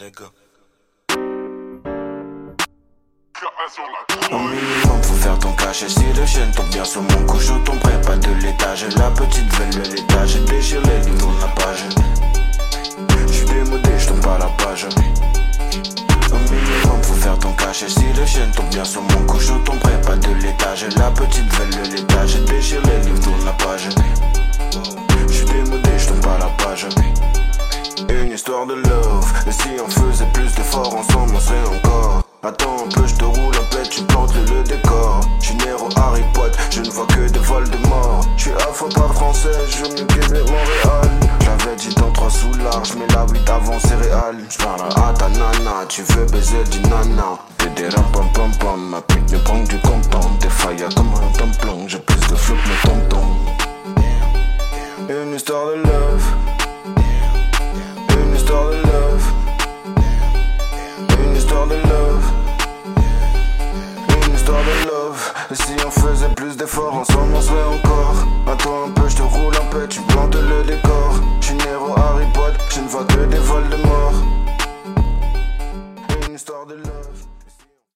nigga. Minimum faut faire ton cash Et si le chien tombe bien sur mon cou Je tomberai pas de l'étage. La petite veille de l'étage Déchire les livres la page J'suis démodé, j'tombe pas la page. Au minimum faut faire ton cash Et si le chien tombe bien sur mon cou Je tomberai pas de l'étage. La petite veille de l'étage Déchire les livres la page Une histoire de love Et si on faisait plus d'efforts ensemble on serait encore Attends un peu, je te roule un pet, tu plantes le, décor. J'suis Nero Harry Potter, je ne vois que des vols de mort. J'suis à fois pas français, je veux mieux Québec, Montréal. J'avais dit dans trois sous large, mais la 8 avant céréales. J'parle à ta nana, tu veux baiser du nana. Des ram pam pam pam, ma pique me prend du content. Des failles comme un tampon, j'ai plus de flou que mes. Une histoire de love. Et si on faisait plus d'efforts, ensemble on serait encore. Attends un peu, je te roule un peu, tu plantes le décor. J'suis Nero Harry Potter, je ne vois que des vols de